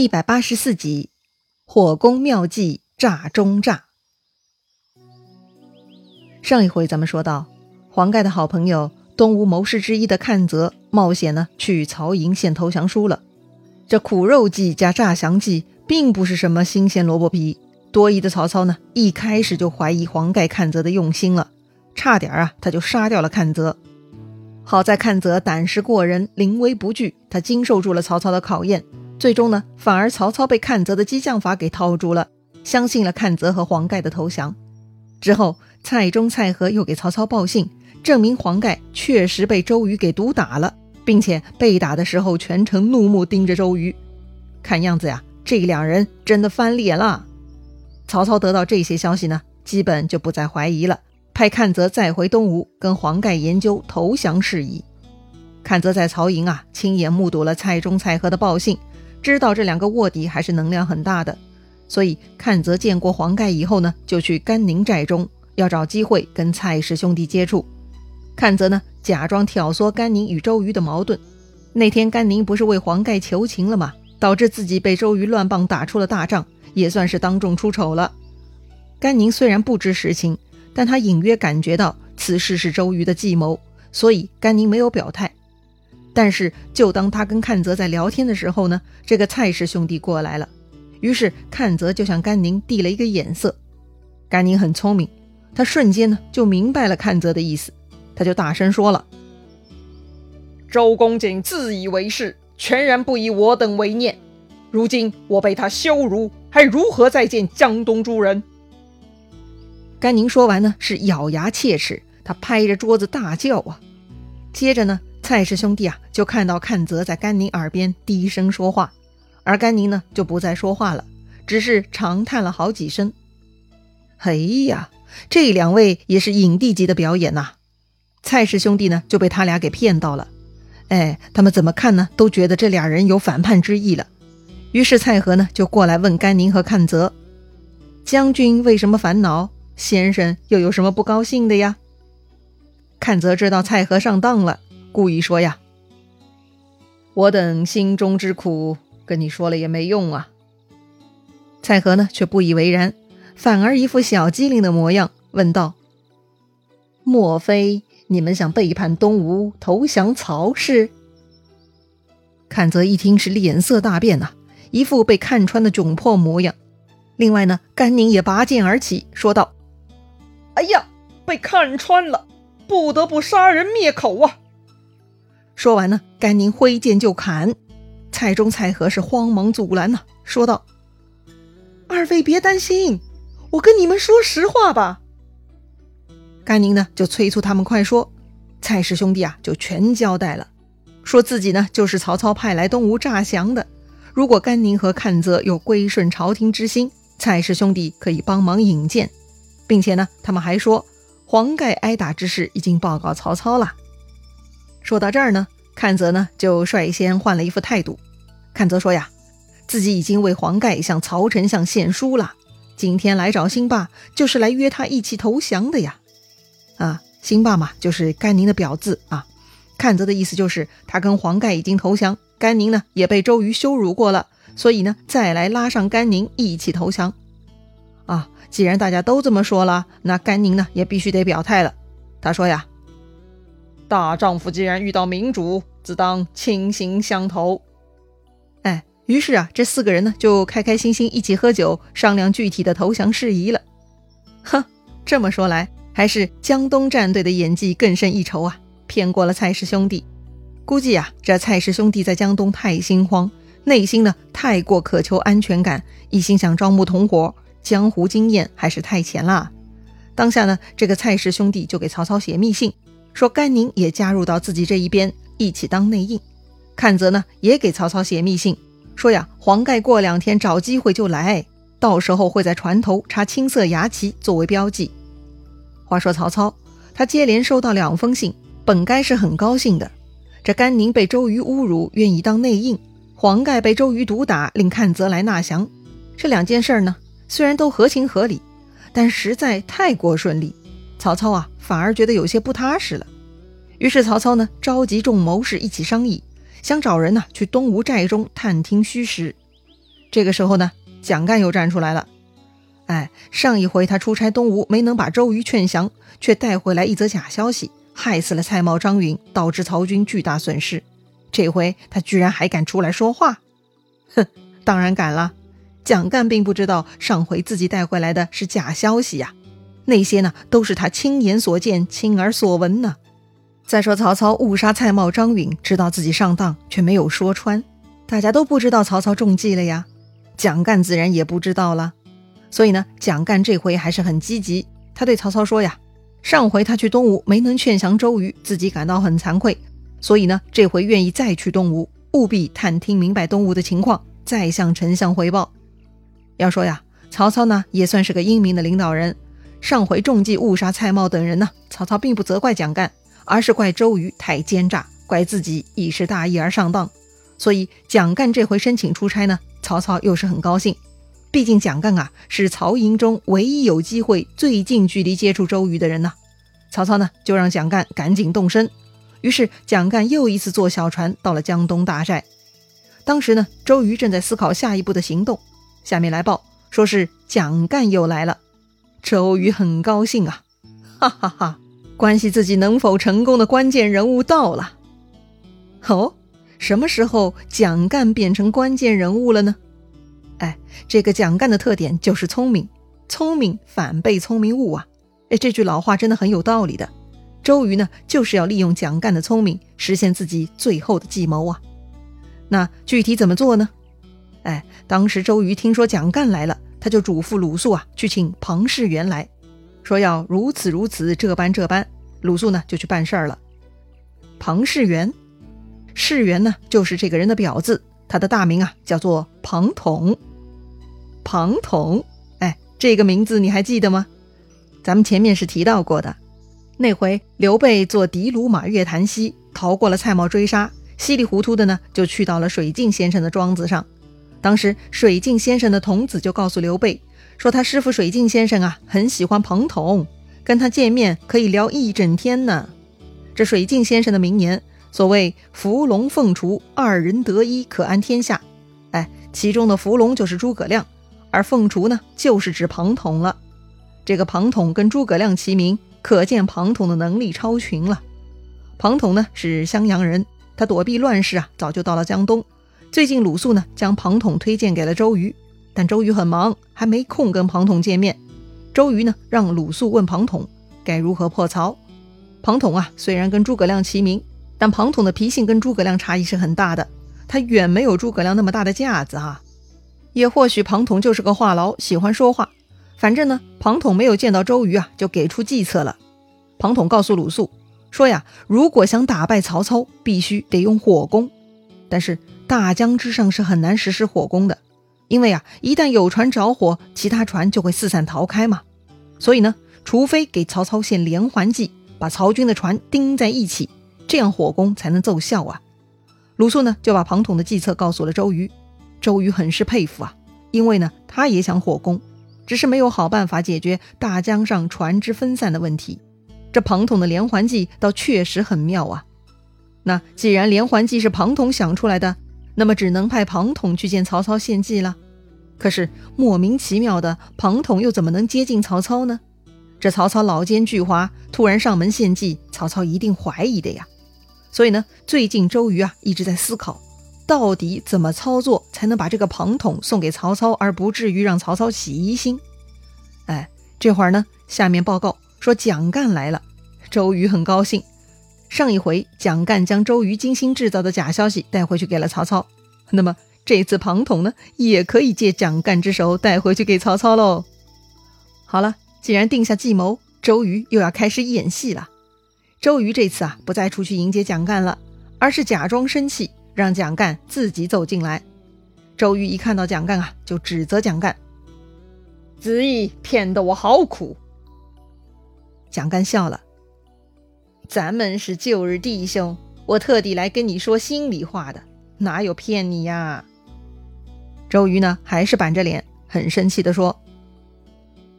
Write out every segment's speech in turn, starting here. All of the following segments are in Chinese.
一百八十四集，火攻妙计诈中诈。上一回咱们说到，黄盖的好朋友东吴谋士之一的阚泽冒险呢去曹营献投降书了。这苦肉计加诈降计，并不是什么新鲜萝卜皮。多疑的曹操呢，一开始就怀疑黄盖、阚泽的用心了，差点啊，他就杀掉了阚泽。好在阚泽胆识过人，临危不惧，他经受住了曹操的考验。最终呢，反而曹操被阚泽的激将法给套住了，相信了阚泽和黄盖的投降。之后，蔡中、蔡和又给曹操报信，证明黄盖确实被周瑜给毒打了，并且被打的时候全程怒目盯着周瑜。看样子呀，这两人真的翻脸了。曹操得到这些消息呢，基本就不再怀疑了，派阚泽再回东吴，跟黄盖研究投降事宜。阚泽在曹营啊，亲眼目睹了蔡中、蔡和的报信。知道这两个卧底还是能量很大的，所以阚泽见过黄盖以后呢，就去甘宁寨中要找机会跟蔡氏兄弟接触。阚泽呢，假装挑唆甘宁与周瑜的矛盾。那天甘宁不是为黄盖求情了吗？导致自己被周瑜乱棒打出了大仗，也算是当众出丑了。甘宁虽然不知实情，但他隐约感觉到此事是周瑜的计谋，所以甘宁没有表态。但是，就当他跟阚泽在聊天的时候呢，这个蔡氏兄弟过来了。于是，阚泽就向甘宁递了一个眼色。甘宁很聪明，他瞬间呢就明白了阚泽的意思，他就大声说了：“周公瑾自以为是，全然不以我等为念。如今我被他羞辱，还如何再见江东诸人？”甘宁说完呢，是咬牙切齿，他拍着桌子大叫啊！接着呢。蔡氏兄弟啊，就看到阚泽在甘宁耳边低声说话，而甘宁呢就不再说话了，只是长叹了好几声。哎呀，这两位也是影帝级的表演呐！蔡氏兄弟呢就被他俩给骗到了。哎，他们怎么看呢？都觉得这俩人有反叛之意了。于是蔡和呢就过来问甘宁和阚泽：“将军为什么烦恼？先生又有什么不高兴的呀？”阚泽知道蔡和上当了。故意说呀，我等心中之苦，跟你说了也没用啊。蔡和呢却不以为然，反而一副小机灵的模样，问道：“莫非你们想背叛东吴，投降曹氏？”阚泽一听是脸色大变呐，一副被看穿的窘迫模样。另外呢，甘宁也拔剑而起，说道：“哎呀，被看穿了，不得不杀人灭口啊！”说完呢，甘宁挥剑就砍，蔡中、蔡和是慌忙阻拦呐，说道：“二位别担心，我跟你们说实话吧。”甘宁呢就催促他们快说，蔡氏兄弟啊就全交代了，说自己呢就是曹操派来东吴诈降的。如果甘宁和阚泽有归顺朝廷之心，蔡氏兄弟可以帮忙引荐，并且呢，他们还说黄盖挨打之事已经报告曹操了。说到这儿呢，阚泽呢就率先换了一副态度。阚泽说呀，自己已经为黄盖向曹丞相献书了，今天来找辛霸就是来约他一起投降的呀。啊，辛霸嘛，就是甘宁的表字啊。阚泽的意思就是他跟黄盖已经投降，甘宁呢也被周瑜羞辱过了，所以呢再来拉上甘宁一起投降。啊，既然大家都这么说了，那甘宁呢也必须得表态了。他说呀。大丈夫既然遇到明主，自当倾心相投。哎，于是啊，这四个人呢就开开心心一起喝酒，商量具体的投降事宜了。哼，这么说来，还是江东战队的演技更胜一筹啊，骗过了蔡氏兄弟。估计啊，这蔡氏兄弟在江东太心慌，内心呢太过渴求安全感，一心想招募同伙，江湖经验还是太浅了。当下呢，这个蔡氏兄弟就给曹操写密信。说甘宁也加入到自己这一边，一起当内应。阚泽呢，也给曹操写密信，说呀，黄盖过两天找机会就来，到时候会在船头插青色牙旗作为标记。话说曹操，他接连收到两封信，本该是很高兴的。这甘宁被周瑜侮辱，愿意当内应；黄盖被周瑜毒打，令阚泽来纳降。这两件事呢，虽然都合情合理，但实在太过顺利。曹操啊，反而觉得有些不踏实了。于是曹操呢，召集众谋士一起商议，想找人呢去东吴寨中探听虚实。这个时候呢，蒋干又站出来了。哎，上一回他出差东吴，没能把周瑜劝降，却带回来一则假消息，害死了蔡瑁、张允，导致曹军巨大损失。这回他居然还敢出来说话？哼，当然敢了。蒋干并不知道上回自己带回来的是假消息呀，那些呢都是他亲眼所见、亲耳所闻呢。再说曹操误杀蔡瑁、张允，知道自己上当，却没有说穿，大家都不知道曹操中计了呀。蒋干自然也不知道了，所以呢，蒋干这回还是很积极。他对曹操说呀：“上回他去东吴没能劝降周瑜，自己感到很惭愧，所以呢，这回愿意再去东吴，务必探听明白东吴的情况，再向丞相回报。”要说呀，曹操呢也算是个英明的领导人。上回中计误杀蔡瑁等人呢，曹操并不责怪蒋干。而是怪周瑜太奸诈，怪自己一时大意而上当，所以蒋干这回申请出差呢，曹操又是很高兴。毕竟蒋干啊是曹营中唯一有机会最近距离接触周瑜的人呢。曹操呢就让蒋干赶紧动身。于是蒋干又一次坐小船到了江东大寨。当时呢，周瑜正在思考下一步的行动。下面来报，说是蒋干又来了。周瑜很高兴啊，哈哈哈。关系自己能否成功的关键人物到了。哦，什么时候蒋干变成关键人物了呢？哎，这个蒋干的特点就是聪明，聪明反被聪明误啊！哎，这句老话真的很有道理的。周瑜呢，就是要利用蒋干的聪明，实现自己最后的计谋啊。那具体怎么做呢？哎，当时周瑜听说蒋干来了，他就嘱咐鲁肃啊，去请庞士元来。说要如此如此，这般这般，鲁肃呢就去办事儿了。庞士元，士元呢就是这个人的表字，他的大名啊叫做庞统。庞统，哎，这个名字你还记得吗？咱们前面是提到过的，那回刘备坐的卢马月檀溪，逃过了蔡瑁追杀，稀里糊涂的呢就去到了水镜先生的庄子上。当时水镜先生的童子就告诉刘备。说他师傅水镜先生啊，很喜欢庞统，跟他见面可以聊一整天呢。这水镜先生的名言，所谓“伏龙凤雏，二人得一，可安天下”。哎，其中的伏龙就是诸葛亮，而凤雏呢，就是指庞统了。这个庞统跟诸葛亮齐名，可见庞统的能力超群了。庞统呢是襄阳人，他躲避乱世啊，早就到了江东。最近鲁肃呢，将庞统推荐给了周瑜。但周瑜很忙，还没空跟庞统见面。周瑜呢，让鲁肃问庞统该如何破曹。庞统啊，虽然跟诸葛亮齐名，但庞统的脾性跟诸葛亮差异是很大的，他远没有诸葛亮那么大的架子啊。也或许庞统就是个话痨，喜欢说话。反正呢，庞统没有见到周瑜啊，就给出计策了。庞统告诉鲁肃说呀，如果想打败曹操，必须得用火攻。但是大江之上是很难实施火攻的。因为啊，一旦有船着火，其他船就会四散逃开嘛。所以呢，除非给曹操献连环计，把曹军的船钉在一起，这样火攻才能奏效啊。鲁肃呢，就把庞统的计策告诉了周瑜。周瑜很是佩服啊，因为呢，他也想火攻，只是没有好办法解决大江上船只分散的问题。这庞统的连环计倒确实很妙啊。那既然连环计是庞统想出来的。那么只能派庞统去见曹操献计了。可是莫名其妙的，庞统又怎么能接近曹操呢？这曹操老奸巨猾，突然上门献计，曹操一定怀疑的呀。所以呢，最近周瑜啊一直在思考，到底怎么操作才能把这个庞统送给曹操，而不至于让曹操起疑心。哎，这会儿呢，下面报告说蒋干来了，周瑜很高兴。上一回，蒋干将周瑜精心制造的假消息带回去给了曹操。那么这次庞统呢，也可以借蒋干之手带回去给曹操喽。好了，既然定下计谋，周瑜又要开始演戏了。周瑜这次啊，不再出去迎接蒋干了，而是假装生气，让蒋干自己走进来。周瑜一看到蒋干啊，就指责蒋干：“子义骗得我好苦。”蒋干笑了。咱们是旧日弟兄，我特地来跟你说心里话的，哪有骗你呀？周瑜呢，还是板着脸，很生气地说：“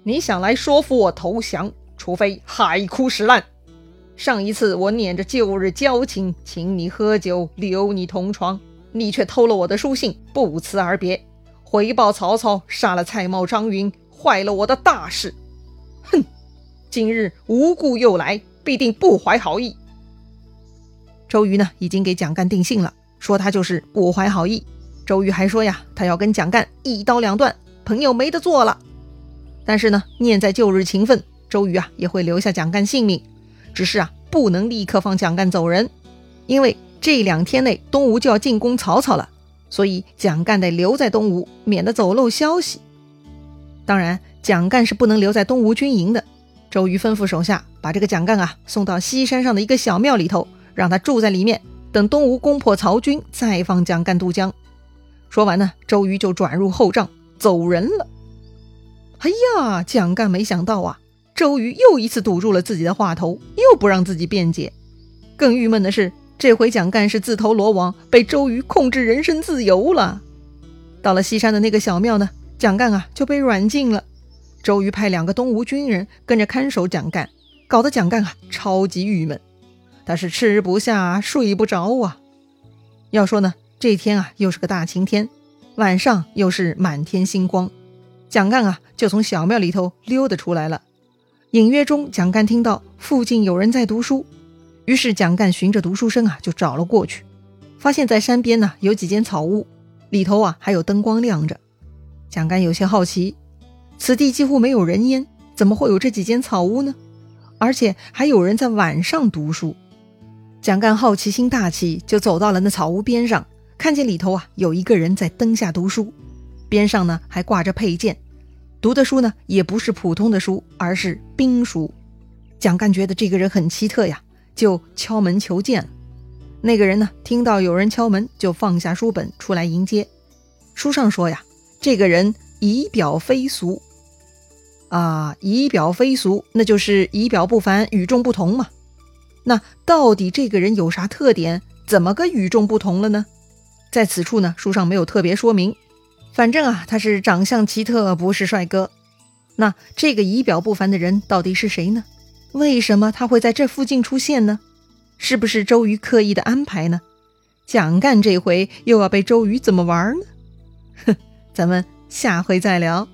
你想来说服我投降，除非海枯石烂。上一次我念着旧日交情，请你喝酒，留你同床，你却偷了我的书信，不辞而别，回报曹操杀了蔡瑁、张允，坏了我的大事。哼，今日无故又来，必定不怀好意。周瑜呢，已经给蒋干定性了，说他就是不怀好意。周瑜还说呀，他要跟蒋干一刀两断，朋友没得做了。但是呢，念在旧日情分，周瑜啊也会留下蒋干性命，只是啊不能立刻放蒋干走人，因为这两天内东吴就要进攻曹操了，所以蒋干得留在东吴，免得走漏消息。当然，蒋干是不能留在东吴军营的。周瑜吩咐手下把这个蒋干啊送到西山上的一个小庙里头。让他住在里面，等东吴攻破曹军，再放蒋干渡江。说完呢，周瑜就转入后帐走人了。哎呀，蒋干没想到啊，周瑜又一次堵住了自己的话头，又不让自己辩解。更郁闷的是，这回蒋干是自投罗网，被周瑜控制人身自由了。到了西山的那个小庙呢，蒋干啊就被软禁了。周瑜派两个东吴军人跟着看守蒋干，搞得蒋干啊超级郁闷。他是吃不下，睡不着啊。要说呢，这天啊，又是个大晴天，晚上又是满天星光。蒋干啊，就从小庙里头溜达出来了。隐约中，蒋干听到附近有人在读书，于是蒋干循着读书声啊，就找了过去。发现，在山边呢，有几间草屋，里头啊，还有灯光亮着。蒋干有些好奇，此地几乎没有人烟，怎么会有这几间草屋呢？而且还有人在晚上读书。蒋干好奇心大起，就走到了那草屋边上，看见里头啊有一个人在灯下读书，边上呢还挂着佩剑，读的书呢也不是普通的书，而是兵书。蒋干觉得这个人很奇特呀，就敲门求见。那个人呢听到有人敲门，就放下书本出来迎接。书上说呀，这个人仪表非俗啊，仪表非俗，那就是仪表不凡，与众不同嘛。那到底这个人有啥特点？怎么个与众不同了呢？在此处呢，书上没有特别说明。反正啊，他是长相奇特，不是帅哥。那这个仪表不凡的人到底是谁呢？为什么他会在这附近出现呢？是不是周瑜刻意的安排呢？蒋干这回又要被周瑜怎么玩呢？哼，咱们下回再聊。